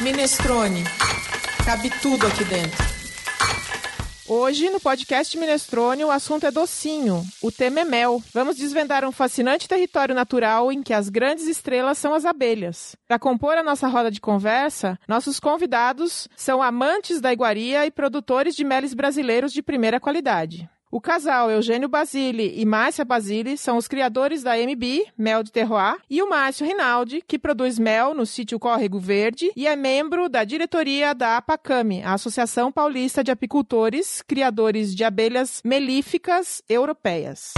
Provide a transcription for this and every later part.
Minestrone. Cabe tudo aqui dentro. Hoje, no podcast Minestrone, o assunto é docinho. O tema é mel. Vamos desvendar um fascinante território natural em que as grandes estrelas são as abelhas. Para compor a nossa roda de conversa, nossos convidados são amantes da iguaria e produtores de meles brasileiros de primeira qualidade. O casal Eugênio Basile e Márcia Basile são os criadores da MB, Mel de Terroir, e o Márcio Rinaldi, que produz mel no sítio Córrego Verde e é membro da diretoria da APACAME, a Associação Paulista de Apicultores, criadores de abelhas melíficas europeias.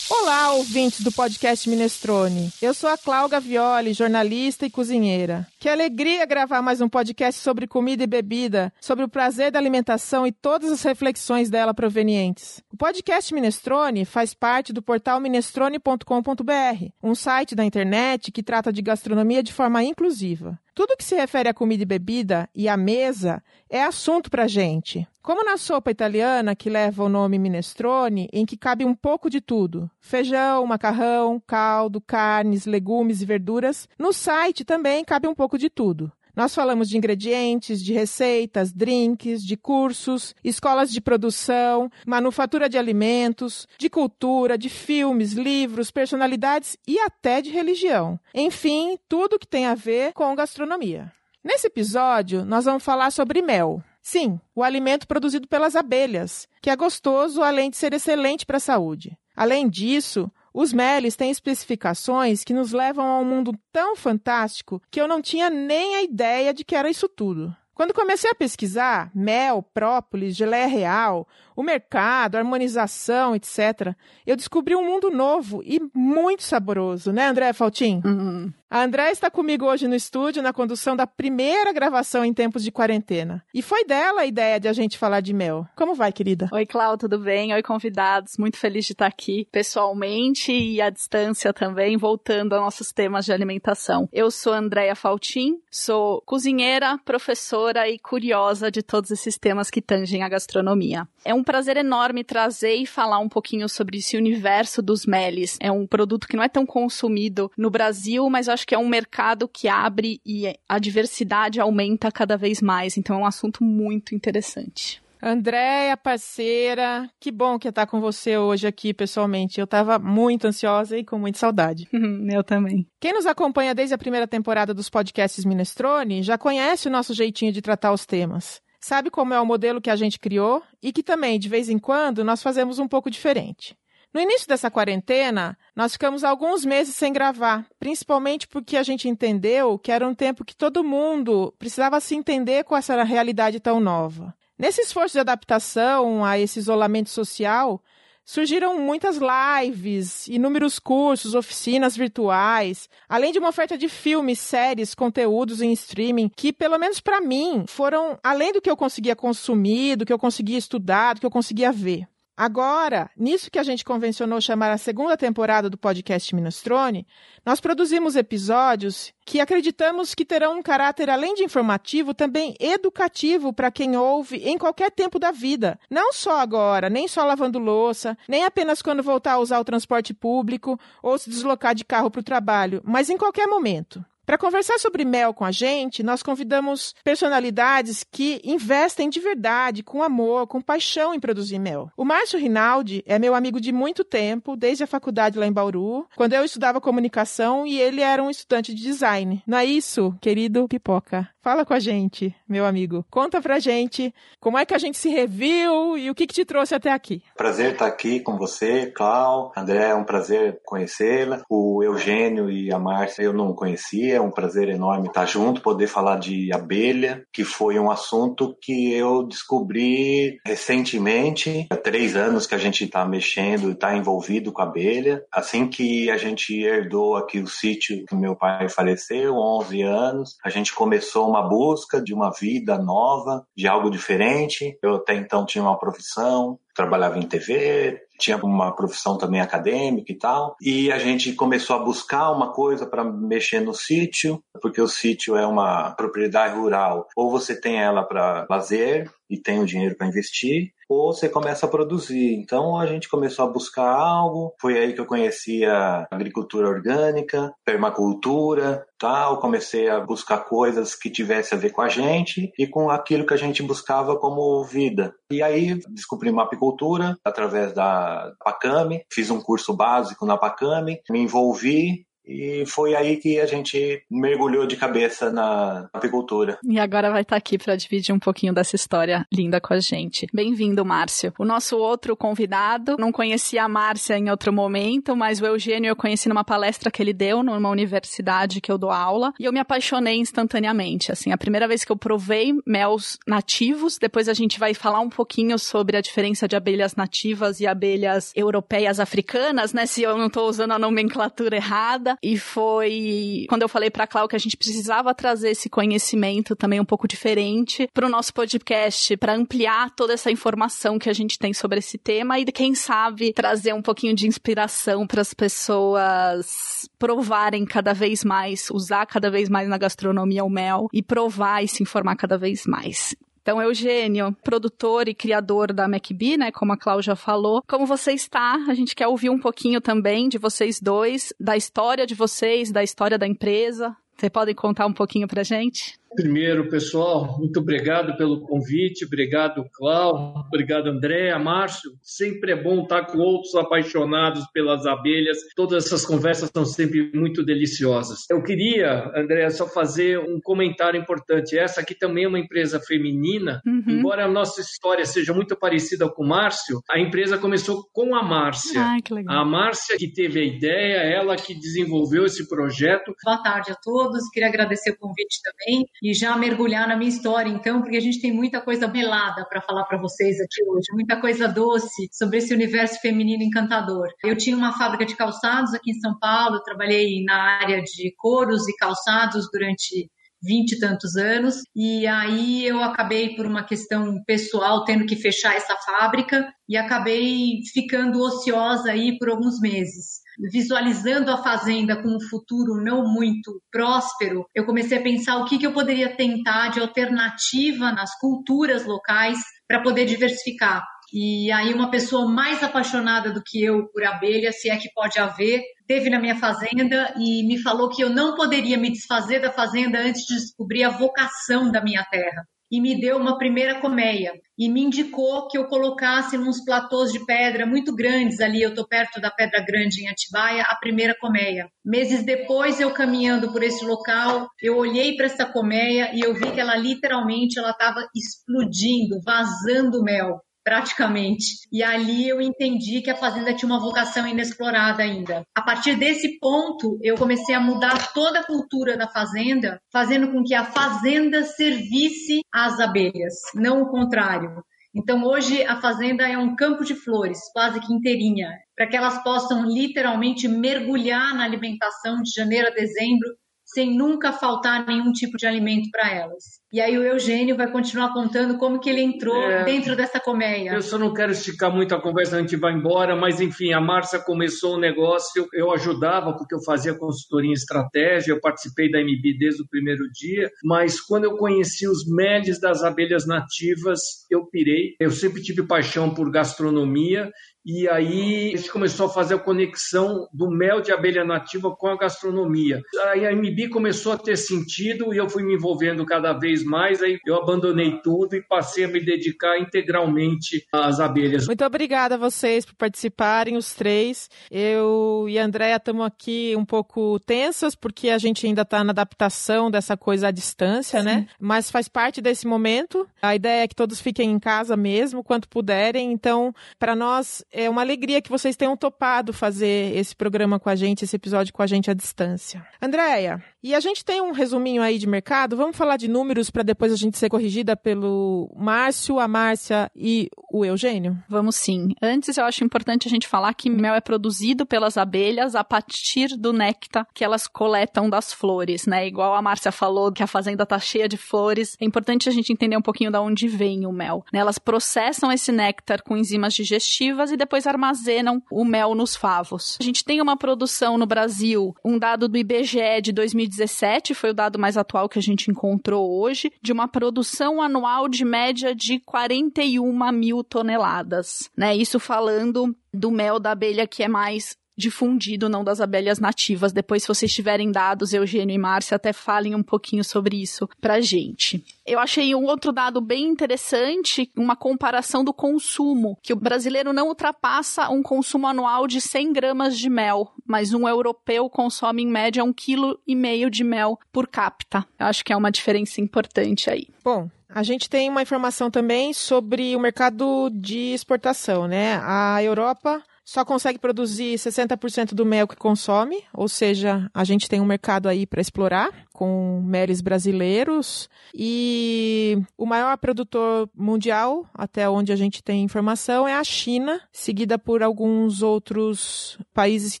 Olá, ouvintes do podcast Minestrone. Eu sou a Cláudia Violi, jornalista e cozinheira. Que alegria gravar mais um podcast sobre comida e bebida, sobre o prazer da alimentação e todas as reflexões dela provenientes. O podcast Minestrone faz parte do portal minestrone.com.br, um site da internet que trata de gastronomia de forma inclusiva. Tudo que se refere a comida e bebida e à mesa é assunto para gente. Como na sopa italiana, que leva o nome minestrone, em que cabe um pouco de tudo: feijão, macarrão, caldo, carnes, legumes e verduras, no site também cabe um pouco de tudo. Nós falamos de ingredientes, de receitas, drinks, de cursos, escolas de produção, manufatura de alimentos, de cultura, de filmes, livros, personalidades e até de religião. Enfim, tudo que tem a ver com gastronomia. Nesse episódio, nós vamos falar sobre mel. Sim, o alimento produzido pelas abelhas, que é gostoso além de ser excelente para a saúde. Além disso, os meles têm especificações que nos levam a um mundo tão fantástico que eu não tinha nem a ideia de que era isso tudo. Quando comecei a pesquisar mel, própolis, geleia real, o mercado, a harmonização, etc., eu descobri um mundo novo e muito saboroso, né, André Faltin? Uhum. A André está comigo hoje no estúdio na condução da primeira gravação em tempos de quarentena. E foi dela a ideia de a gente falar de mel. Como vai, querida? Oi, Clau, tudo bem? Oi, convidados. Muito feliz de estar aqui pessoalmente e à distância também, voltando a nossos temas de alimentação. Eu sou Andréia Faltin, sou cozinheira, professora e curiosa de todos esses temas que tangem a gastronomia. É um prazer enorme trazer e falar um pouquinho sobre esse universo dos meles. É um produto que não é tão consumido no Brasil, mas acho que é um mercado que abre e a diversidade aumenta cada vez mais. Então é um assunto muito interessante. Andréia, parceira, que bom que estar com você hoje aqui pessoalmente. Eu estava muito ansiosa e com muita saudade. Eu também. Quem nos acompanha desde a primeira temporada dos podcasts Minestrone já conhece o nosso jeitinho de tratar os temas. Sabe como é o modelo que a gente criou e que também, de vez em quando, nós fazemos um pouco diferente. No início dessa quarentena, nós ficamos alguns meses sem gravar, principalmente porque a gente entendeu que era um tempo que todo mundo precisava se entender com essa realidade tão nova. Nesse esforço de adaptação a esse isolamento social, surgiram muitas lives, inúmeros cursos, oficinas virtuais, além de uma oferta de filmes, séries, conteúdos em streaming que, pelo menos para mim, foram além do que eu conseguia consumir, do que eu conseguia estudar, do que eu conseguia ver. Agora, nisso que a gente convencionou chamar a segunda temporada do podcast Minestrone, nós produzimos episódios que acreditamos que terão um caráter, além de informativo, também educativo para quem ouve em qualquer tempo da vida. Não só agora, nem só lavando louça, nem apenas quando voltar a usar o transporte público ou se deslocar de carro para o trabalho, mas em qualquer momento. Para conversar sobre mel com a gente, nós convidamos personalidades que investem de verdade, com amor, com paixão em produzir mel. O Márcio Rinaldi é meu amigo de muito tempo, desde a faculdade lá em Bauru, quando eu estudava comunicação e ele era um estudante de design. Não é isso, querido Pipoca? Fala com a gente, meu amigo. Conta pra gente como é que a gente se reviu e o que, que te trouxe até aqui. Prazer estar aqui com você, Clau. André, é um prazer conhecê-la. O Eugênio e a Márcia eu não conhecia, é um prazer enorme estar junto, poder falar de abelha, que foi um assunto que eu descobri recentemente. Há três anos que a gente está mexendo, está envolvido com abelha. Assim que a gente herdou aqui o sítio que meu pai faleceu, 11 anos, a gente começou uma busca de uma vida nova, de algo diferente. Eu até então tinha uma profissão, trabalhava em TV, tinha uma profissão também acadêmica e tal. E a gente começou a buscar uma coisa para mexer no sítio, porque o sítio é uma propriedade rural. Ou você tem ela para lazer e tem o dinheiro para investir, ou você começa a produzir. Então a gente começou a buscar algo, foi aí que eu conheci a agricultura orgânica, permacultura, tal, comecei a buscar coisas que tivesse a ver com a gente e com aquilo que a gente buscava como vida. E aí descobri uma apicultura através da Pacame, fiz um curso básico na Pacame, me envolvi e foi aí que a gente mergulhou de cabeça na apicultura. E agora vai estar aqui para dividir um pouquinho dessa história linda com a gente. Bem-vindo, Márcio. O nosso outro convidado, não conhecia a Márcia em outro momento, mas o Eugênio eu conheci numa palestra que ele deu numa universidade que eu dou aula, e eu me apaixonei instantaneamente. Assim, a primeira vez que eu provei mels nativos, depois a gente vai falar um pouquinho sobre a diferença de abelhas nativas e abelhas europeias africanas, né? Se eu não estou usando a nomenclatura errada. E foi quando eu falei para Cláudia que a gente precisava trazer esse conhecimento também um pouco diferente para o nosso podcast, para ampliar toda essa informação que a gente tem sobre esse tema e quem sabe trazer um pouquinho de inspiração para as pessoas provarem cada vez mais, usar cada vez mais na gastronomia o mel e provar e se informar cada vez mais. Então, Eugênio, produtor e criador da MacBee, né, como a Cláudia falou, como você está? A gente quer ouvir um pouquinho também de vocês dois, da história de vocês, da história da empresa. Você podem contar um pouquinho pra gente? Primeiro, pessoal, muito obrigado pelo convite, obrigado, Cláudio, obrigado, André, Márcio. Sempre é bom estar com outros apaixonados pelas abelhas. Todas essas conversas são sempre muito deliciosas. Eu queria, André, só fazer um comentário importante. Essa aqui também é uma empresa feminina, uhum. embora a nossa história seja muito parecida com o Márcio, a empresa começou com a Márcia. Ai, que legal. A Márcia que teve a ideia, ela que desenvolveu esse projeto. Boa tarde a todos, queria agradecer o convite também e já mergulhar na minha história, então, porque a gente tem muita coisa belada para falar para vocês aqui hoje, muita coisa doce sobre esse universo feminino encantador. Eu tinha uma fábrica de calçados aqui em São Paulo, trabalhei na área de couros e calçados durante vinte e tantos anos, e aí eu acabei, por uma questão pessoal, tendo que fechar essa fábrica e acabei ficando ociosa aí por alguns meses visualizando a fazenda com um futuro não muito próspero, eu comecei a pensar o que, que eu poderia tentar de alternativa nas culturas locais para poder diversificar. E aí uma pessoa mais apaixonada do que eu por abelha, se é que pode haver, teve na minha fazenda e me falou que eu não poderia me desfazer da fazenda antes de descobrir a vocação da minha terra e me deu uma primeira colmeia e me indicou que eu colocasse uns platôs de pedra muito grandes ali, eu estou perto da Pedra Grande em Atibaia, a primeira colmeia. Meses depois, eu caminhando por esse local, eu olhei para essa colmeia e eu vi que ela literalmente ela estava explodindo, vazando mel praticamente. E ali eu entendi que a fazenda tinha uma vocação inexplorada ainda. A partir desse ponto, eu comecei a mudar toda a cultura da fazenda, fazendo com que a fazenda servisse às abelhas, não o contrário. Então hoje a fazenda é um campo de flores, quase que inteirinha, para que elas possam literalmente mergulhar na alimentação de janeiro a dezembro sem nunca faltar nenhum tipo de alimento para elas. E aí o Eugênio vai continuar contando como que ele entrou é, dentro dessa colmeia. Eu só não quero esticar muito a conversa, a gente vai embora, mas enfim, a Márcia começou o negócio, eu ajudava porque eu fazia consultoria em estratégia, eu participei da MB desde o primeiro dia, mas quando eu conheci os meles das abelhas nativas, eu pirei. Eu sempre tive paixão por gastronomia e aí a gente começou a fazer a conexão do mel de abelha nativa com a gastronomia. Aí a MB começou a ter sentido e eu fui me envolvendo cada vez mais. Aí eu abandonei tudo e passei a me dedicar integralmente às abelhas. Muito obrigada a vocês por participarem, os três. Eu e a Andréia estamos aqui um pouco tensas porque a gente ainda está na adaptação dessa coisa à distância, né? Sim. né? Mas faz parte desse momento. A ideia é que todos fiquem em casa mesmo, quanto puderem. Então, para nós é uma alegria que vocês tenham topado fazer esse programa com a gente, esse episódio com a gente à distância. Andréia, e a gente tem um resuminho aí de mercado, vamos falar de números para depois a gente ser corrigida pelo Márcio, a Márcia e o Eugênio? Vamos sim. Antes eu acho importante a gente falar que mel é produzido pelas abelhas a partir do néctar que elas coletam das flores, né? Igual a Márcia falou que a fazenda tá cheia de flores, é importante a gente entender um pouquinho da onde vem o mel. Né? Elas processam esse néctar com enzimas digestivas e depois armazenam o mel nos favos. A gente tem uma produção no Brasil, um dado do IBGE de 2017 foi o dado mais atual que a gente encontrou hoje hoje de uma produção anual de média de 41 mil toneladas, né? Isso falando do mel da abelha que é mais difundido, não das abelhas nativas. Depois, se vocês tiverem dados, Eugênio e Márcia até falem um pouquinho sobre isso pra gente. Eu achei um outro dado bem interessante, uma comparação do consumo, que o brasileiro não ultrapassa um consumo anual de 100 gramas de mel, mas um europeu consome em média um quilo e meio de mel por capita. Eu acho que é uma diferença importante aí. Bom, a gente tem uma informação também sobre o mercado de exportação, né? A Europa só consegue produzir 60% do mel que consome, ou seja, a gente tem um mercado aí para explorar com meles brasileiros e o maior produtor mundial, até onde a gente tem informação, é a China, seguida por alguns outros países que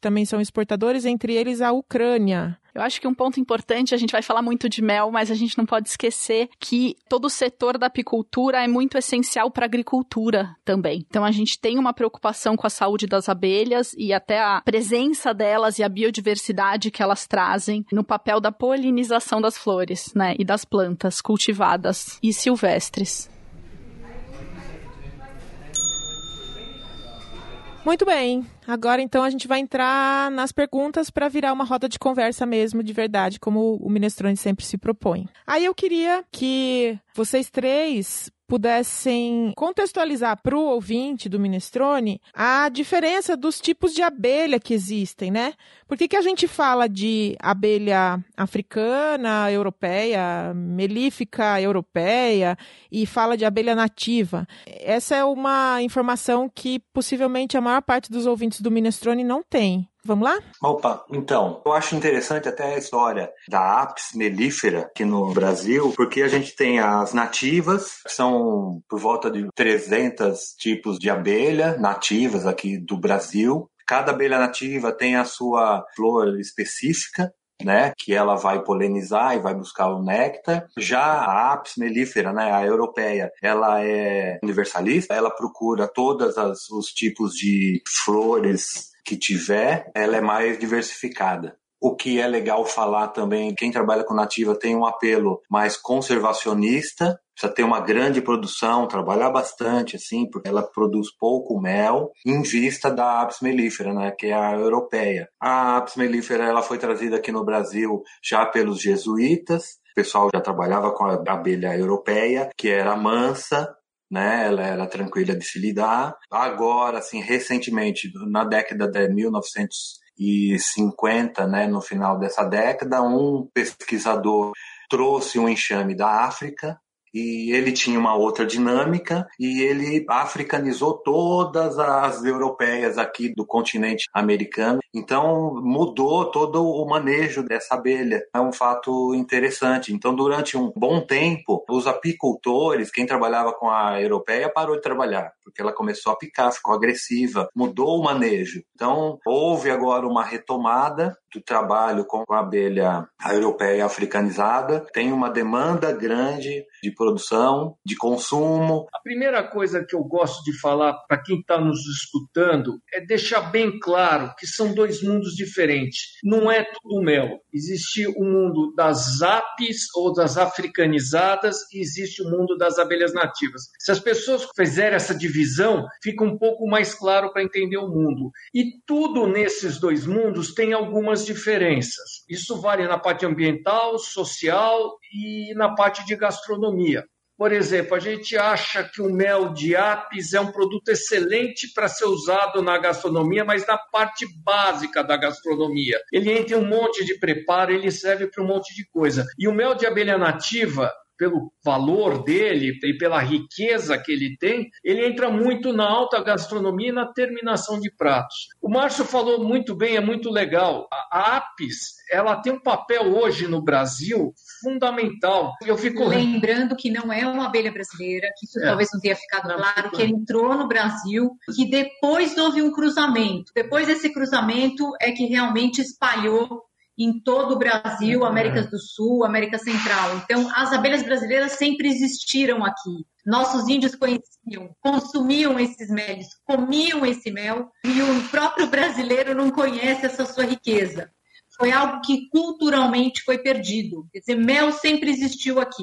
também são exportadores, entre eles a Ucrânia. Eu acho que um ponto importante, a gente vai falar muito de mel, mas a gente não pode esquecer que todo o setor da apicultura é muito essencial para a agricultura também. Então a gente tem uma preocupação com a saúde das abelhas e até a presença delas e a biodiversidade que elas trazem no papel da polinização das flores, né, e das plantas cultivadas e silvestres. Muito bem. Agora então a gente vai entrar nas perguntas para virar uma roda de conversa mesmo, de verdade, como o Minestrone sempre se propõe. Aí eu queria que vocês três pudessem contextualizar para o ouvinte do Minestrone a diferença dos tipos de abelha que existem, né? Por que, que a gente fala de abelha africana, europeia, melífica europeia e fala de abelha nativa? Essa é uma informação que possivelmente a maior parte dos ouvintes do Minestrone não tem. Vamos lá? Opa, então, eu acho interessante até a história da apis mellifera aqui no Brasil, porque a gente tem as nativas, que são por volta de 300 tipos de abelha nativas aqui do Brasil. Cada abelha nativa tem a sua flor específica, né, que ela vai polinizar e vai buscar o néctar. Já a apis mellifera, né, a europeia, ela é universalista, ela procura todos os tipos de flores que tiver, ela é mais diversificada. O que é legal falar também, quem trabalha com nativa tem um apelo mais conservacionista, precisa ter uma grande produção, trabalhar bastante, assim, porque ela produz pouco mel, em vista da apis mellifera, né, que é a europeia. A apis mellifera, ela foi trazida aqui no Brasil já pelos jesuítas, o pessoal já trabalhava com a abelha europeia, que era mansa, né? Ela era tranquila de se lidar. Agora, assim, recentemente, na década de 1950, né, no final dessa década, um pesquisador trouxe um enxame da África e ele tinha uma outra dinâmica e ele africanizou todas as europeias aqui do continente americano. Então mudou todo o manejo dessa abelha. É um fato interessante. Então durante um bom tempo, os apicultores, quem trabalhava com a europeia parou de trabalhar, porque ela começou a picar, ficou agressiva, mudou o manejo. Então houve agora uma retomada do trabalho com a abelha europeia africanizada. Tem uma demanda grande de produção, de consumo. A primeira coisa que eu gosto de falar para quem está nos escutando é deixar bem claro que são dois mundos diferentes. Não é tudo mel. Existe o mundo das apis ou das africanizadas e existe o mundo das abelhas nativas. Se as pessoas fizerem essa divisão, fica um pouco mais claro para entender o mundo. E tudo nesses dois mundos tem algumas diferenças. Isso vale na parte ambiental, social e na parte de gastronomia. Por exemplo, a gente acha que o mel de apis é um produto excelente para ser usado na gastronomia, mas na parte básica da gastronomia. Ele entra em um monte de preparo, ele serve para um monte de coisa. E o mel de abelha nativa, pelo valor dele e pela riqueza que ele tem, ele entra muito na alta gastronomia e na terminação de pratos. O Márcio falou muito bem, é muito legal. A Apis, ela tem um papel hoje no Brasil fundamental. Eu fico lembrando que não é uma abelha brasileira, que isso é. talvez não tenha ficado não, claro, que ele entrou no Brasil, que depois houve um cruzamento. Depois desse cruzamento é que realmente espalhou em todo o Brasil, América do Sul, América Central. Então, as abelhas brasileiras sempre existiram aqui. Nossos índios conheciam, consumiam esses meles, comiam esse mel, e o próprio brasileiro não conhece essa sua riqueza foi algo que culturalmente foi perdido. Quer dizer, mel sempre existiu aqui.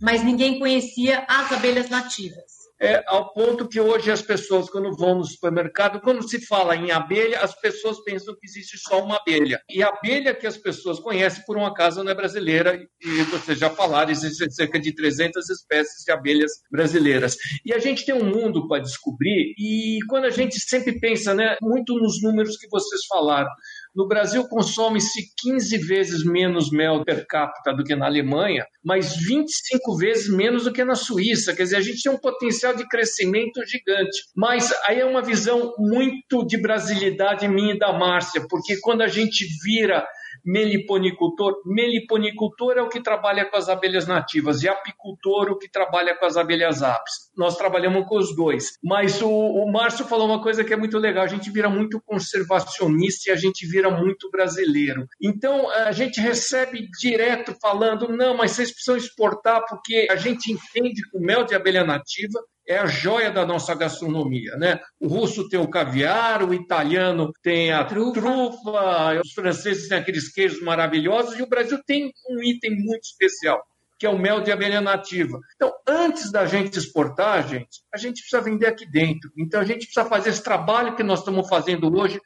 mas ninguém conhecia as abelhas nativas é, ao ponto que hoje as pessoas, quando vão no supermercado, quando se fala em abelha, as pessoas pensam que existe só uma abelha. E a abelha que as pessoas conhecem, por um acaso, não é brasileira, e vocês já falaram, existem cerca de 300 espécies de abelhas brasileiras. E a gente tem um mundo para descobrir, e quando a gente sempre pensa né, muito nos números que vocês falaram, no Brasil consome-se 15 vezes menos mel per capita do que na Alemanha, mas 25 vezes menos do que na Suíça. Quer dizer, a gente tem um potencial de crescimento gigante. Mas aí é uma visão muito de brasilidade minha e da Márcia, porque quando a gente vira meliponicultor. Meliponicultor é o que trabalha com as abelhas nativas e apicultor o que trabalha com as abelhas apis. Nós trabalhamos com os dois. Mas o, o Márcio falou uma coisa que é muito legal. A gente vira muito conservacionista e a gente vira muito brasileiro. Então a gente recebe direto falando: não, mas vocês precisam exportar porque a gente entende que o mel de abelha nativa é a joia da nossa gastronomia, né? O russo tem o caviar, o italiano tem a trufa. trufa, os franceses têm aqueles queijos maravilhosos e o Brasil tem um item muito especial, que é o mel de abelha nativa. Então, antes da gente exportar, gente, a gente precisa vender aqui dentro. Então, a gente precisa fazer esse trabalho que nós estamos fazendo hoje,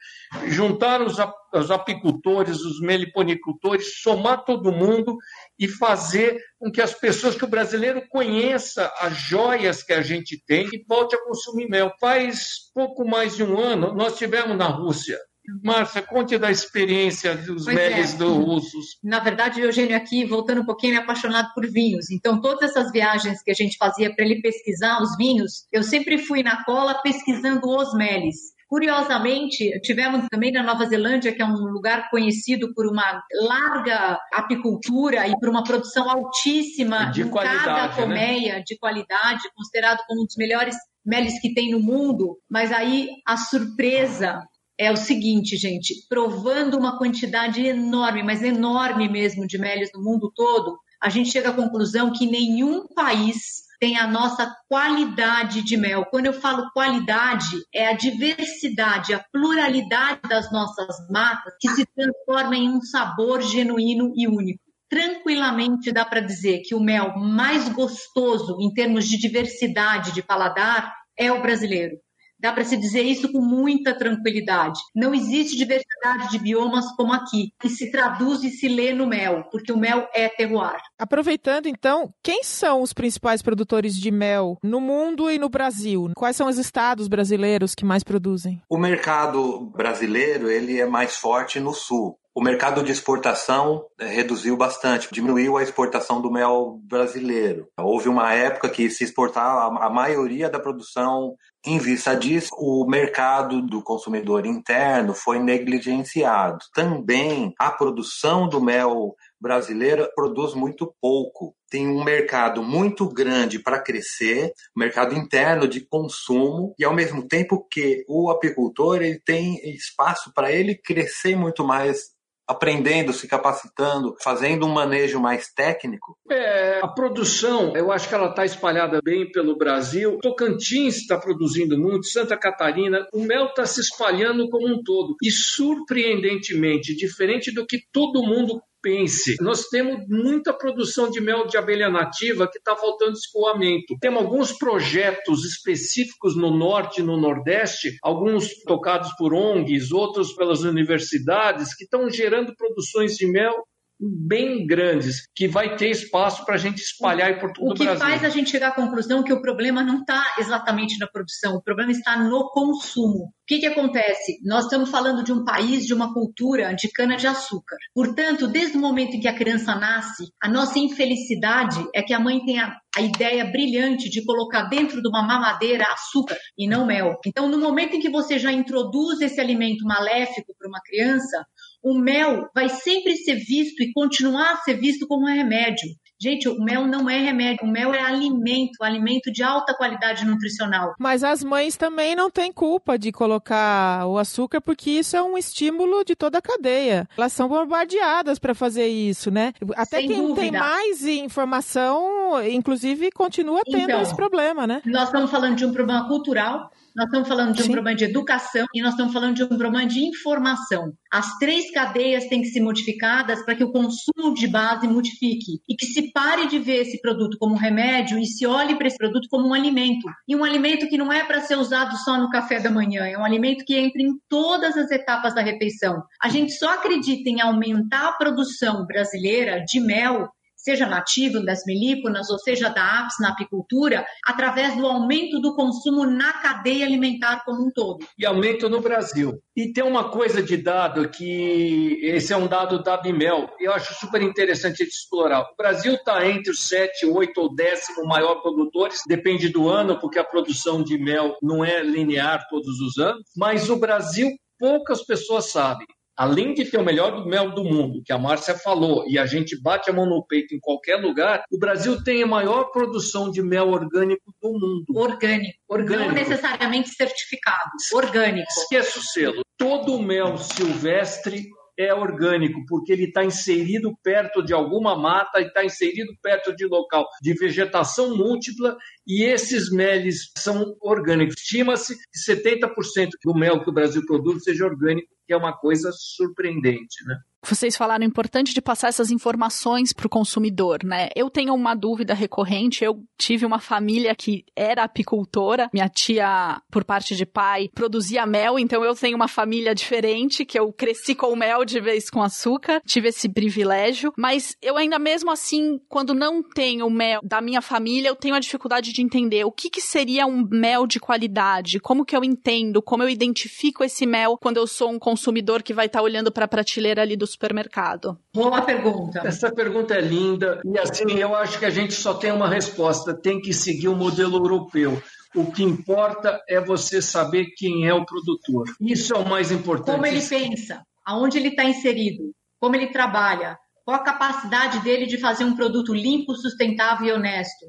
juntar os, os apicultores, os meliponicultores, somar todo mundo e fazer com que as pessoas, que o brasileiro conheça as joias que a gente tem e volte a consumir mel. Faz pouco mais de um ano, nós tivemos na Rússia Márcia, conte da experiência dos pois meles é. do russos. Na verdade, o Eugênio aqui, voltando um pouquinho, é apaixonado por vinhos. Então, todas essas viagens que a gente fazia para ele pesquisar os vinhos, eu sempre fui na cola pesquisando os meles. Curiosamente, tivemos também na Nova Zelândia, que é um lugar conhecido por uma larga apicultura e por uma produção altíssima de qualidade, cada né? colmeia, né? de qualidade, considerado como um dos melhores meles que tem no mundo. Mas aí a surpresa é o seguinte, gente, provando uma quantidade enorme, mas enorme mesmo de meles no mundo todo, a gente chega à conclusão que nenhum país tem a nossa qualidade de mel. Quando eu falo qualidade, é a diversidade, a pluralidade das nossas matas que se transforma em um sabor genuíno e único. Tranquilamente dá para dizer que o mel mais gostoso em termos de diversidade de paladar é o brasileiro. Dá para se dizer isso com muita tranquilidade. Não existe diversidade de biomas como aqui, que se traduz e se lê no mel, porque o mel é terroir. Aproveitando então, quem são os principais produtores de mel no mundo e no Brasil? Quais são os estados brasileiros que mais produzem? O mercado brasileiro ele é mais forte no sul. O mercado de exportação eh, reduziu bastante, diminuiu a exportação do mel brasileiro. Houve uma época que se exportava a maioria da produção. Em vista disso, o mercado do consumidor interno foi negligenciado. Também a produção do mel brasileiro produz muito pouco. Tem um mercado muito grande para crescer, mercado interno de consumo, e ao mesmo tempo que o apicultor ele tem espaço para ele crescer muito mais aprendendo, se capacitando, fazendo um manejo mais técnico? É, a produção, eu acho que ela está espalhada bem pelo Brasil. Tocantins está produzindo muito, Santa Catarina, o mel está se espalhando como um todo. E surpreendentemente, diferente do que todo mundo pense. Nós temos muita produção de mel de abelha nativa que está faltando escoamento. Temos alguns projetos específicos no norte e no nordeste, alguns tocados por ONGs, outros pelas universidades, que estão gerando produções de mel bem grandes, que vai ter espaço para a gente espalhar por todo o, o que faz a gente chegar à conclusão que o problema não está exatamente na produção, o problema está no consumo. O que, que acontece? Nós estamos falando de um país, de uma cultura de cana-de-açúcar. Portanto, desde o momento em que a criança nasce, a nossa infelicidade é que a mãe tem a, a ideia brilhante de colocar dentro de uma mamadeira açúcar e não mel. Então, no momento em que você já introduz esse alimento maléfico para uma criança, o mel vai sempre ser visto e continuar a ser visto como um remédio. Gente, o mel não é remédio, o mel é alimento, alimento de alta qualidade nutricional. Mas as mães também não têm culpa de colocar o açúcar, porque isso é um estímulo de toda a cadeia. Elas são bombardeadas para fazer isso, né? Até Sem quem dúvida. tem mais informação, inclusive, continua tendo então, esse problema, né? Nós estamos falando de um problema cultural, nós estamos falando de um Sim. problema de educação e nós estamos falando de um problema de informação. As três cadeias têm que ser modificadas para que o consumo de base modifique e que se pare de ver esse produto como um remédio e se olhe para esse produto como um alimento. E um alimento que não é para ser usado só no café da manhã, é um alimento que entra em todas as etapas da refeição. A gente só acredita em aumentar a produção brasileira de mel seja nativo das melíponas ou seja da apis na apicultura, através do aumento do consumo na cadeia alimentar como um todo. E aumento no Brasil. E tem uma coisa de dado que esse é um dado da Bimel, eu acho super interessante de explorar. O Brasil está entre os 7, 8 ou 10 maior produtores, depende do ano, porque a produção de mel não é linear todos os anos, mas o Brasil poucas pessoas sabem além de ter o melhor mel do mundo, que a Márcia falou, e a gente bate a mão no peito em qualquer lugar, o Brasil tem a maior produção de mel orgânico do mundo. Orgânico. orgânico. Não necessariamente certificado. Orgânico. Esqueça o selo. Todo o mel silvestre é orgânico, porque ele está inserido perto de alguma mata e está inserido perto de local de vegetação múltipla e esses meles são orgânicos. Estima-se que 70% do mel que o Brasil produz seja orgânico, que é uma coisa surpreendente, né? Vocês falaram importante de passar essas informações para o consumidor, né? Eu tenho uma dúvida recorrente. Eu tive uma família que era apicultora. Minha tia, por parte de pai, produzia mel, então eu tenho uma família diferente, que eu cresci com mel de vez com açúcar. Tive esse privilégio. Mas eu ainda mesmo assim, quando não tenho mel da minha família, eu tenho a dificuldade de entender o que, que seria um mel de qualidade, como que eu entendo, como eu identifico esse mel quando eu sou um consumidor que vai estar tá olhando para a prateleira ali do supermercado? Boa pergunta. Essa pergunta é linda e assim eu acho que a gente só tem uma resposta, tem que seguir o modelo europeu. O que importa é você saber quem é o produtor. Isso é o mais importante. Como ele pensa, aonde ele está inserido, como ele trabalha, qual a capacidade dele de fazer um produto limpo, sustentável e honesto.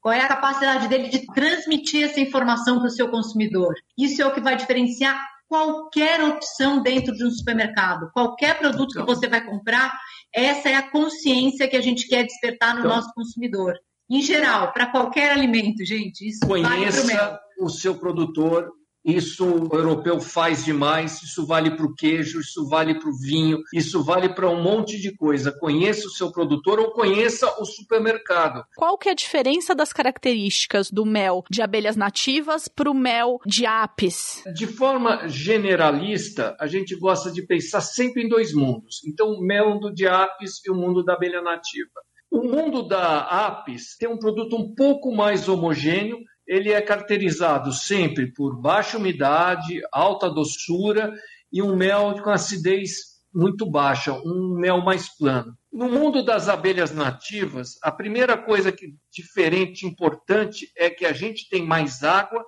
Qual é a capacidade dele de transmitir essa informação para o seu consumidor? Isso é o que vai diferenciar qualquer opção dentro de um supermercado, qualquer produto então, que você vai comprar, essa é a consciência que a gente quer despertar no então, nosso consumidor. Em geral, para qualquer alimento, gente. Isso conheça vale o seu produtor, isso o europeu faz demais, isso vale para o queijo, isso vale para o vinho, isso vale para um monte de coisa. Conheça o seu produtor ou conheça o supermercado. Qual que é a diferença das características do mel de abelhas nativas para o mel de apis? De forma generalista, a gente gosta de pensar sempre em dois mundos. Então, o mel de apis e o mundo da abelha nativa. O mundo da apis tem um produto um pouco mais homogêneo, ele é caracterizado sempre por baixa umidade, alta doçura e um mel com acidez muito baixa, um mel mais plano. No mundo das abelhas nativas, a primeira coisa que diferente, importante, é que a gente tem mais água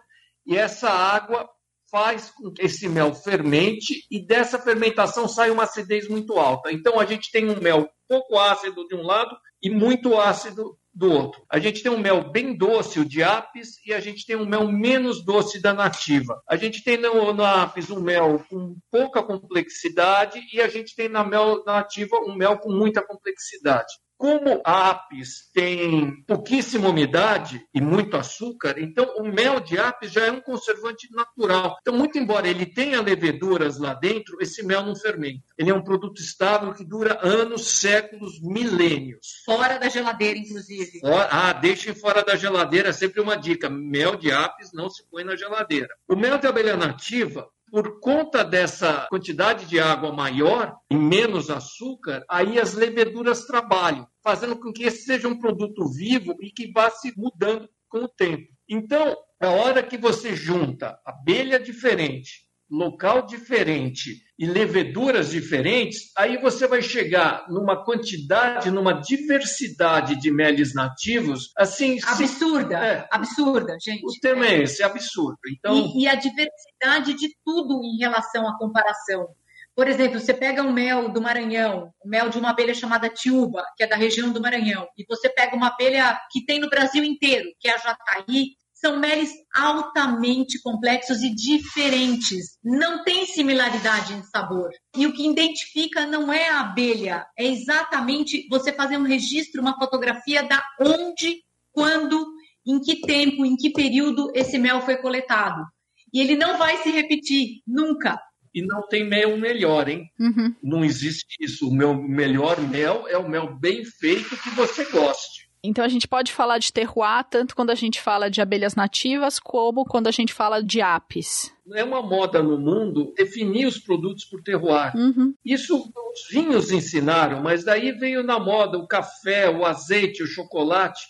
e essa água faz com que esse mel fermente e dessa fermentação sai uma acidez muito alta. Então a gente tem um mel pouco ácido de um lado e muito ácido do outro. A gente tem um mel bem doce, o de apis, e a gente tem um mel menos doce da nativa. A gente tem no, no apis um mel com pouca complexidade e a gente tem na mel nativa um mel com muita complexidade. Como a apis tem pouquíssima umidade e muito açúcar, então o mel de apis já é um conservante natural. Então, muito embora ele tenha leveduras lá dentro, esse mel não fermenta. Ele é um produto estável que dura anos, séculos, milênios. Fora da geladeira, inclusive. Fora, ah, deixem fora da geladeira, é sempre uma dica. Mel de apis não se põe na geladeira. O mel de abelha nativa, por conta dessa quantidade de água maior e menos açúcar, aí as leveduras trabalham, fazendo com que esse seja um produto vivo e que vá se mudando com o tempo. Então, a hora que você junta abelha diferente, local diferente e leveduras diferentes, aí você vai chegar numa quantidade, numa diversidade de meles nativos, assim... Absurda, é. absurda, gente. O termo é esse, absurdo. Então... E, e a diversidade de tudo em relação à comparação. Por exemplo, você pega um mel do Maranhão, o mel de uma abelha chamada tiúba, que é da região do Maranhão, e você pega uma abelha que tem no Brasil inteiro, que é a jataí, são meles altamente complexos e diferentes. Não tem similaridade em sabor. E o que identifica não é a abelha, é exatamente você fazer um registro, uma fotografia da onde, quando, em que tempo, em que período esse mel foi coletado. E ele não vai se repetir, nunca. E não tem mel melhor, hein? Uhum. Não existe isso. O meu melhor mel é o mel bem feito que você goste. Então a gente pode falar de terroir tanto quando a gente fala de abelhas nativas como quando a gente fala de apis. É uma moda no mundo definir os produtos por terroir. Uhum. Isso os vinhos ensinaram, mas daí veio na moda o café, o azeite, o chocolate.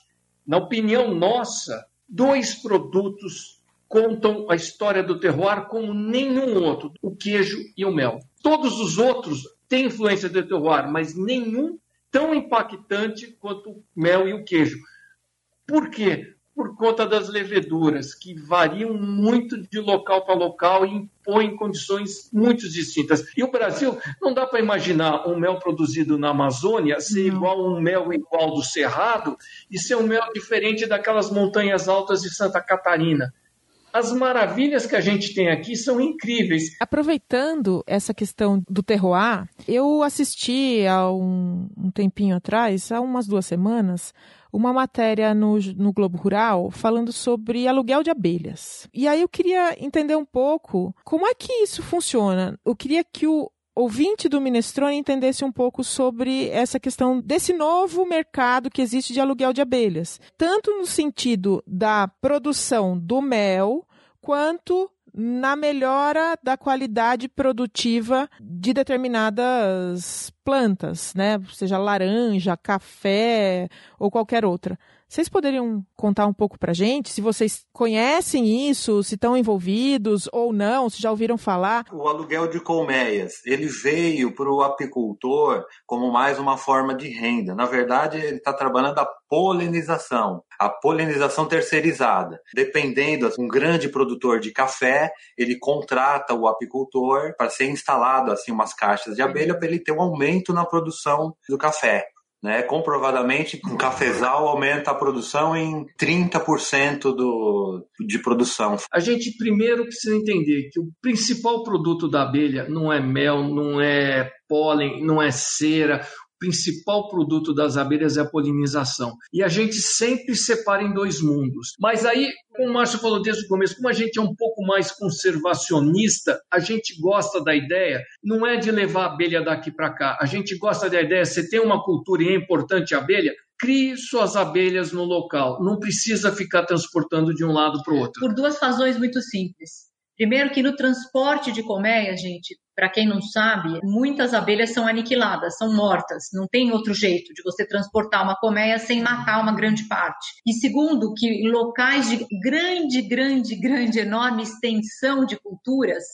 Na opinião nossa, dois produtos contam a história do terroir como nenhum outro: o queijo e o mel. Todos os outros têm influência do terroir, mas nenhum tão impactante quanto o mel e o queijo. Por quê? Por conta das leveduras, que variam muito de local para local e impõem condições muito distintas. E o Brasil, não dá para imaginar um mel produzido na Amazônia ser Não. igual a um mel igual do Cerrado e ser um mel diferente daquelas montanhas altas de Santa Catarina. As maravilhas que a gente tem aqui são incríveis. Aproveitando essa questão do terroir, eu assisti há um, um tempinho atrás, há umas duas semanas, uma matéria no, no Globo Rural falando sobre aluguel de abelhas. E aí eu queria entender um pouco como é que isso funciona. Eu queria que o ouvinte do Minestrone entendesse um pouco sobre essa questão desse novo mercado que existe de aluguel de abelhas, tanto no sentido da produção do mel, quanto na melhora da qualidade produtiva de determinadas plantas, né? Seja laranja, café ou qualquer outra. Vocês poderiam contar um pouco pra gente se vocês conhecem isso, se estão envolvidos ou não, se já ouviram falar? O aluguel de colmeias, ele veio para o apicultor como mais uma forma de renda. Na verdade, ele está trabalhando a polinização, a polinização terceirizada. Dependendo, um grande produtor de café, ele contrata o apicultor para ser instalado assim umas caixas de abelha para ele ter um aumento na produção do café. Né? Comprovadamente, um cafezal aumenta a produção em 30% do, de produção. A gente primeiro precisa entender que o principal produto da abelha não é mel, não é pólen, não é cera. Principal produto das abelhas é a polinização. E a gente sempre separa em dois mundos. Mas aí, como o Márcio falou desde o começo, como a gente é um pouco mais conservacionista, a gente gosta da ideia, não é de levar a abelha daqui para cá. A gente gosta da ideia, você tem uma cultura e é importante a abelha, crie suas abelhas no local. Não precisa ficar transportando de um lado para o outro. Por duas razões muito simples. Primeiro que no transporte de colmeias, gente, para quem não sabe, muitas abelhas são aniquiladas, são mortas. Não tem outro jeito de você transportar uma colmeia sem matar uma grande parte. E segundo, que locais de grande, grande, grande, enorme extensão de culturas,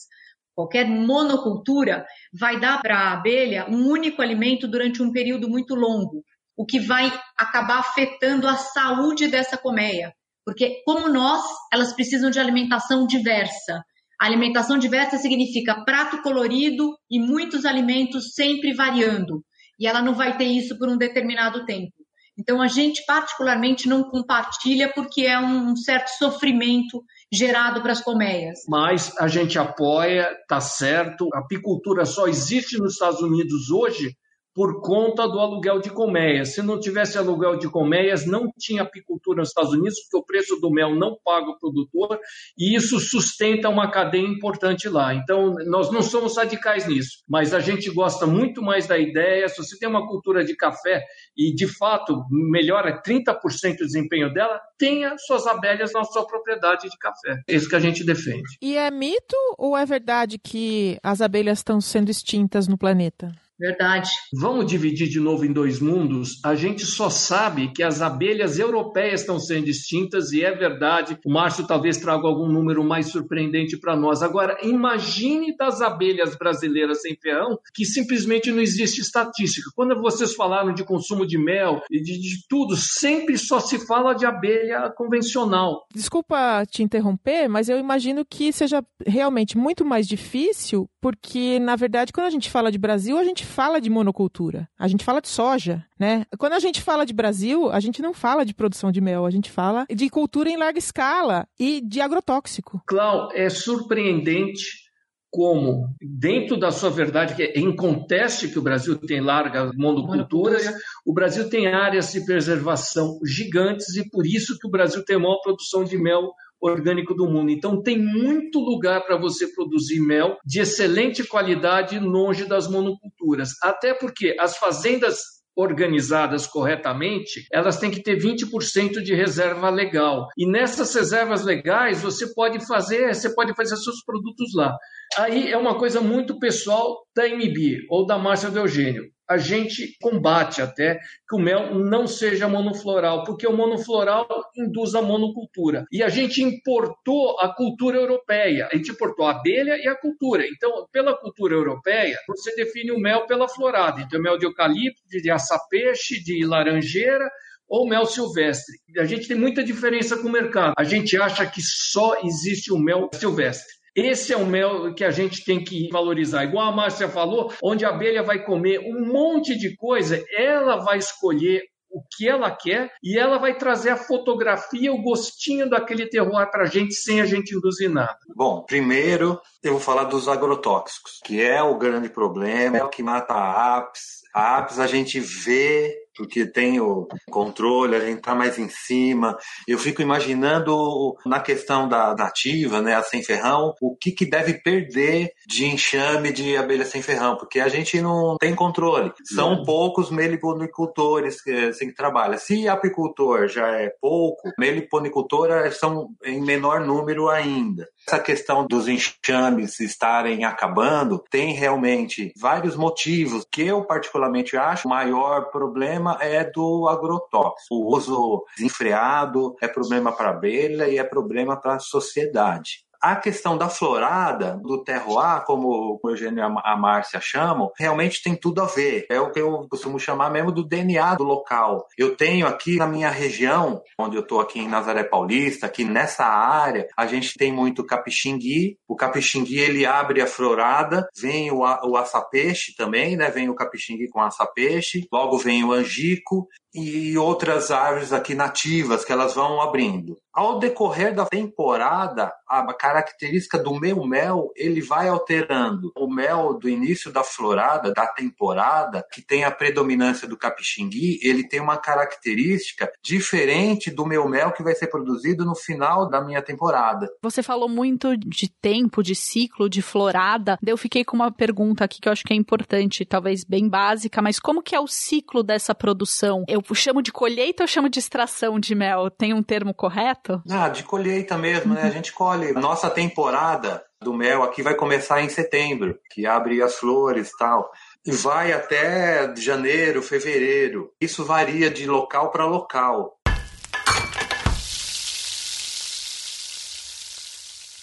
qualquer monocultura, vai dar para a abelha um único alimento durante um período muito longo, o que vai acabar afetando a saúde dessa colmeia. Porque, como nós, elas precisam de alimentação diversa. Alimentação diversa significa prato colorido e muitos alimentos sempre variando. E ela não vai ter isso por um determinado tempo. Então, a gente particularmente não compartilha porque é um certo sofrimento gerado para as colmeias. Mas a gente apoia, tá certo. A apicultura só existe nos Estados Unidos hoje por conta do aluguel de colmeias. Se não tivesse aluguel de colmeias, não tinha apicultura nos Estados Unidos, porque o preço do mel não paga o produtor, e isso sustenta uma cadeia importante lá. Então, nós não somos radicais nisso, mas a gente gosta muito mais da ideia. Se você tem uma cultura de café e, de fato, melhora 30% o desempenho dela, tenha suas abelhas na sua propriedade de café. É isso que a gente defende. E é mito ou é verdade que as abelhas estão sendo extintas no planeta? Verdade. Vamos dividir de novo em dois mundos. A gente só sabe que as abelhas europeias estão sendo extintas e é verdade. O Márcio talvez traga algum número mais surpreendente para nós. Agora, imagine das abelhas brasileiras sem ferrão que simplesmente não existe estatística. Quando vocês falaram de consumo de mel e de, de tudo, sempre só se fala de abelha convencional. Desculpa te interromper, mas eu imagino que seja realmente muito mais difícil, porque, na verdade, quando a gente fala de Brasil, a gente fala de monocultura, a gente fala de soja, né? Quando a gente fala de Brasil, a gente não fala de produção de mel, a gente fala de cultura em larga escala e de agrotóxico. Clau, é surpreendente como, dentro da sua verdade, que é inconteste que o Brasil tem largas monoculturas, o Brasil tem áreas de preservação gigantes e por isso que o Brasil tem maior produção de mel orgânico do mundo. Então tem muito lugar para você produzir mel de excelente qualidade longe das monoculturas. Até porque as fazendas organizadas corretamente, elas têm que ter 20% de reserva legal. E nessas reservas legais, você pode fazer, você pode fazer seus produtos lá. Aí é uma coisa muito pessoal da MB ou da Márcia do Eugênio a gente combate até que o mel não seja monofloral, porque o monofloral induz a monocultura. E a gente importou a cultura europeia, a gente importou a abelha e a cultura. Então, pela cultura europeia, você define o mel pela florada. Então, mel de eucalipto, de açapeixe, de laranjeira, ou mel silvestre. A gente tem muita diferença com o mercado. A gente acha que só existe o mel silvestre. Esse é o mel que a gente tem que valorizar. Igual a Márcia falou, onde a abelha vai comer um monte de coisa, ela vai escolher o que ela quer e ela vai trazer a fotografia, o gostinho daquele terroir para a gente sem a gente induzir nada. Bom, primeiro eu vou falar dos agrotóxicos, que é o grande problema, é o que mata a apis. A apis a gente vê porque tem o controle, a gente está mais em cima. Eu fico imaginando na questão da nativa, né, a sem ferrão, o que, que deve perder de enxame de abelha sem ferrão, porque a gente não tem controle. São não. poucos meliponicultores que, assim, que trabalham. Se apicultor já é pouco, meliponicultor são em menor número ainda. Essa questão dos enxames estarem acabando tem realmente vários motivos que eu particularmente acho o maior problema é do agrotóxico. O uso desenfreado é problema para a abelha e é problema para a sociedade. A questão da florada, do terroir, como o Eugênio e a Márcia chamam, realmente tem tudo a ver. É o que eu costumo chamar mesmo do DNA do local. Eu tenho aqui na minha região, onde eu estou aqui em Nazaré Paulista, aqui nessa área, a gente tem muito capixingui. O capixingui, ele abre a florada, vem o, o açapeixe também, né? Vem o capixingui com açapeixe, logo vem o angico e outras árvores aqui nativas que elas vão abrindo. Ao decorrer da temporada, a característica do meu mel, ele vai alterando. O mel do início da florada, da temporada, que tem a predominância do capixingui, ele tem uma característica diferente do meu mel que vai ser produzido no final da minha temporada. Você falou muito de tempo, de ciclo, de florada. Eu fiquei com uma pergunta aqui que eu acho que é importante, talvez bem básica, mas como que é o ciclo dessa produção? Eu chamo de colheita ou chamo de extração de mel? Tem um termo correto? Ah, de colheita mesmo, né? A gente colhe. Nossa temporada do mel aqui vai começar em setembro, que abre as flores e tal. E vai até janeiro, fevereiro. Isso varia de local para local.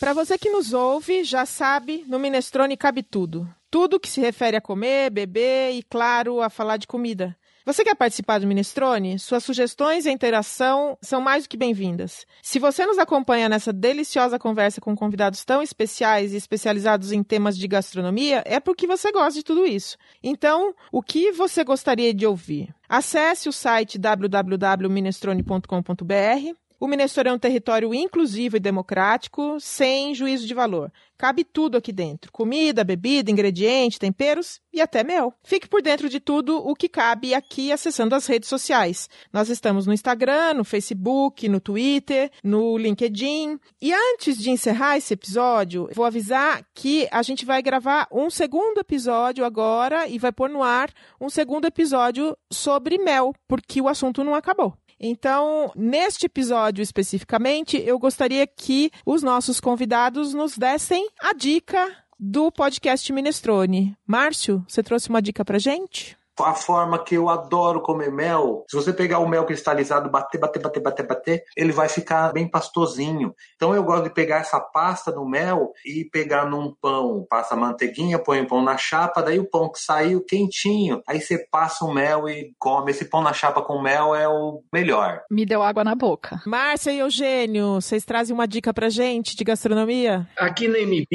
Para você que nos ouve, já sabe, no Minestrone cabe tudo. Tudo que se refere a comer, beber e, claro, a falar de comida. Você quer participar do Minestrone? Suas sugestões e interação são mais do que bem-vindas. Se você nos acompanha nessa deliciosa conversa com convidados tão especiais e especializados em temas de gastronomia, é porque você gosta de tudo isso. Então, o que você gostaria de ouvir? Acesse o site www.minestrone.com.br o Minestrone é um território inclusivo e democrático, sem juízo de valor. Cabe tudo aqui dentro: comida, bebida, ingrediente, temperos e até mel. Fique por dentro de tudo o que cabe aqui acessando as redes sociais. Nós estamos no Instagram, no Facebook, no Twitter, no LinkedIn. E antes de encerrar esse episódio, vou avisar que a gente vai gravar um segundo episódio agora e vai pôr no ar um segundo episódio sobre mel, porque o assunto não acabou. Então, neste episódio especificamente, eu gostaria que os nossos convidados nos dessem a dica do podcast Minestrone. Márcio, você trouxe uma dica pra gente? A forma que eu adoro comer mel, se você pegar o mel cristalizado, bater, bater, bater, bater, bater, ele vai ficar bem pastosinho. Então eu gosto de pegar essa pasta do mel e pegar num pão, passa manteiguinha, põe o pão na chapa, daí o pão que saiu quentinho, aí você passa o mel e come. Esse pão na chapa com mel é o melhor. Me deu água na boca. Márcia e Eugênio, vocês trazem uma dica pra gente de gastronomia? Aqui na MB,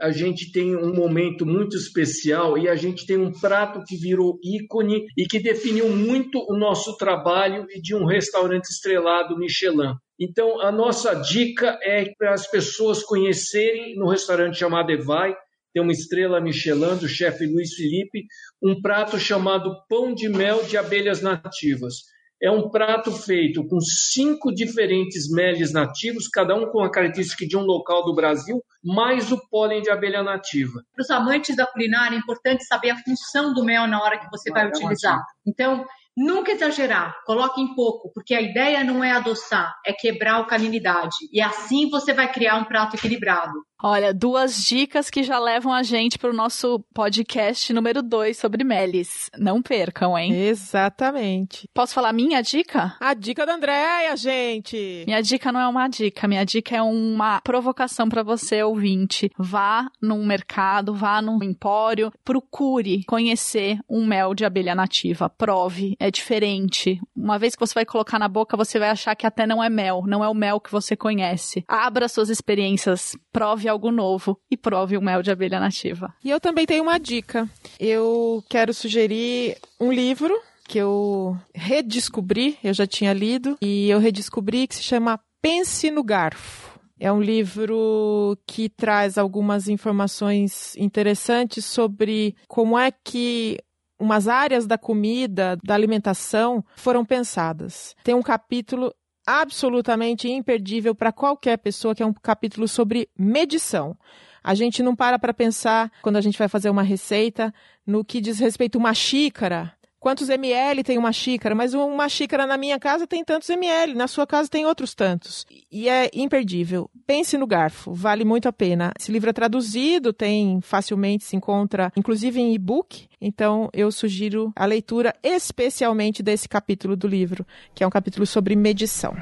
a gente tem um momento muito especial e a gente tem um prato que virou ícone ícone e que definiu muito o nosso trabalho e de um restaurante estrelado Michelin. Então, a nossa dica é para as pessoas conhecerem no restaurante chamado Evai, tem uma estrela Michelin do chefe Luiz Felipe, um prato chamado pão de mel de abelhas nativas. É um prato feito com cinco diferentes meles nativos, cada um com a característica de um local do Brasil, mais o pólen de abelha nativa. Para os amantes da culinária, é importante saber a função do mel na hora que você vai utilizar. Então, Nunca exagerar, coloque em pouco, porque a ideia não é adoçar, é quebrar a alcalinidade. E assim você vai criar um prato equilibrado. Olha, duas dicas que já levam a gente para o nosso podcast número 2 sobre melis. Não percam, hein? Exatamente. Posso falar minha dica? A dica da Andréia, gente! Minha dica não é uma dica, minha dica é uma provocação para você, ouvinte. Vá num mercado, vá num empório, procure conhecer um mel de abelha nativa. Prove, é diferente. Uma vez que você vai colocar na boca, você vai achar que até não é mel, não é o mel que você conhece. Abra suas experiências, prove algo novo e prove o mel de abelha nativa. E eu também tenho uma dica. Eu quero sugerir um livro que eu redescobri, eu já tinha lido, e eu redescobri que se chama Pense no Garfo. É um livro que traz algumas informações interessantes sobre como é que umas áreas da comida, da alimentação, foram pensadas. Tem um capítulo absolutamente imperdível para qualquer pessoa, que é um capítulo sobre medição. A gente não para para pensar, quando a gente vai fazer uma receita, no que diz respeito a uma xícara. Quantos ml tem uma xícara? Mas uma xícara na minha casa tem tantos ml, na sua casa tem outros tantos. E é imperdível. Pense no garfo, vale muito a pena. Esse livro é traduzido, tem facilmente se encontra, inclusive em e-book. Então eu sugiro a leitura especialmente desse capítulo do livro, que é um capítulo sobre medição.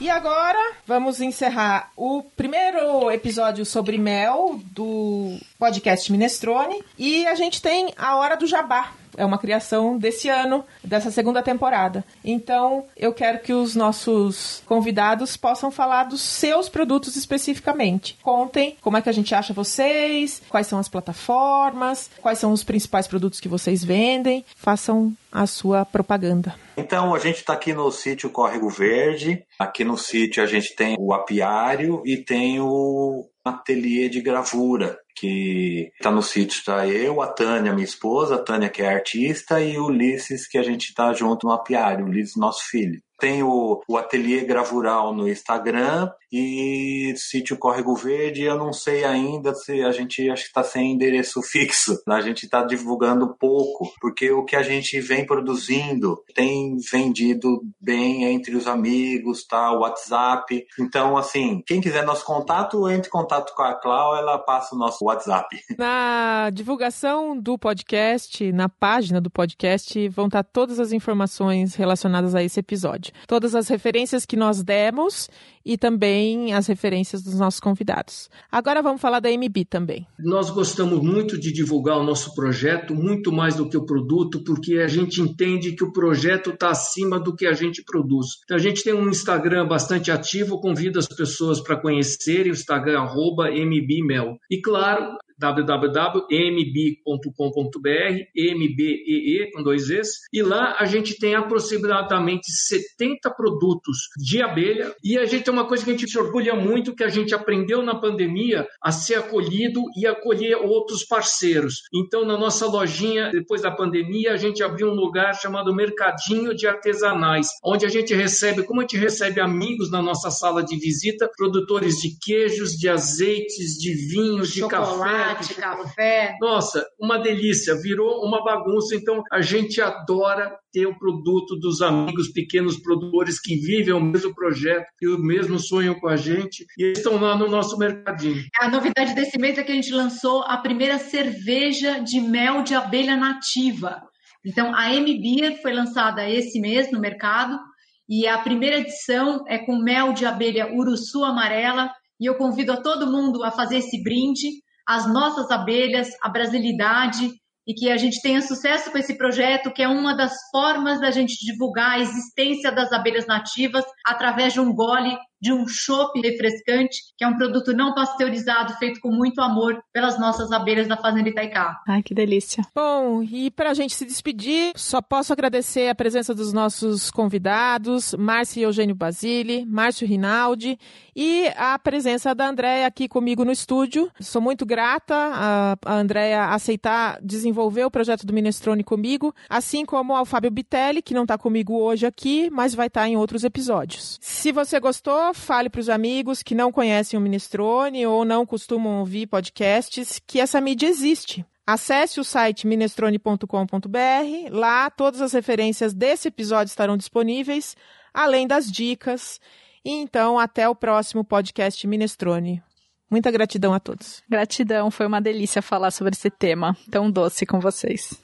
E agora vamos encerrar o primeiro episódio sobre mel do podcast Minestrone e a gente tem a hora do jabá. É uma criação desse ano, dessa segunda temporada. Então, eu quero que os nossos convidados possam falar dos seus produtos especificamente. Contem como é que a gente acha vocês, quais são as plataformas, quais são os principais produtos que vocês vendem. Façam a sua propaganda. Então, a gente está aqui no sítio Córrego Verde. Aqui no sítio a gente tem o apiário e tem o ateliê de gravura que está no sítio, está eu, a Tânia, minha esposa, a Tânia que é artista, e o Ulisses, que a gente está junto no apiário, o Ulisses, nosso filho. Tem o, o Ateliê Gravural no Instagram e Sítio Córrego Verde. Eu não sei ainda se a gente acho que está sem endereço fixo. A gente está divulgando pouco, porque o que a gente vem produzindo tem vendido bem entre os amigos, tá? O WhatsApp. Então, assim, quem quiser nosso contato, entre em contato com a Clau, ela passa o nosso WhatsApp. Na divulgação do podcast, na página do podcast, vão estar todas as informações relacionadas a esse episódio. Todas as referências que nós demos e também as referências dos nossos convidados. Agora vamos falar da MB também. Nós gostamos muito de divulgar o nosso projeto, muito mais do que o produto, porque a gente entende que o projeto está acima do que a gente produz. Então a gente tem um Instagram bastante ativo, convido as pessoas para conhecerem o Instagram arroba mbmel. E claro, www.mb.com.br, MBEE com dois Es, e lá a gente tem aproximadamente 70 produtos de abelha e a gente tem uma coisa que a gente se orgulha muito que a gente aprendeu na pandemia a ser acolhido e acolher outros parceiros. Então na nossa lojinha depois da pandemia a gente abriu um lugar chamado Mercadinho de Artesanais, onde a gente recebe, como a gente recebe amigos na nossa sala de visita, produtores de queijos, de azeites, de vinhos, de café, chocolate, café. Nossa, uma delícia, virou uma bagunça. Então a gente adora ter o produto dos amigos pequenos produtores que vivem o mesmo projeto e o mesmo sonho com a gente e estão lá no nosso mercadinho. A novidade desse mês é que a gente lançou a primeira cerveja de mel de abelha nativa. Então a M Beer foi lançada esse mês no mercado e a primeira edição é com mel de abelha uruçu amarela e eu convido a todo mundo a fazer esse brinde as nossas abelhas, a brasilidade e que a gente tenha sucesso com esse projeto, que é uma das formas da gente divulgar a existência das abelhas nativas através de um gole de um chopp refrescante, que é um produto não pasteurizado, feito com muito amor pelas nossas abelhas da Fazenda Itaicá. Ai, que delícia. Bom, e para a gente se despedir, só posso agradecer a presença dos nossos convidados, Márcio e Eugênio Basile, Márcio Rinaldi, e a presença da Andréia aqui comigo no estúdio. Sou muito grata a, a Andréia aceitar desenvolver o projeto do Minestrone comigo, assim como ao Fábio Bitelli, que não está comigo hoje aqui, mas vai estar tá em outros episódios. Se você gostou, fale para os amigos que não conhecem o Minestrone ou não costumam ouvir podcasts que essa mídia existe. Acesse o site minestrone.com.br. Lá todas as referências desse episódio estarão disponíveis, além das dicas. E então, até o próximo podcast Minestrone. Muita gratidão a todos. Gratidão, foi uma delícia falar sobre esse tema tão doce com vocês.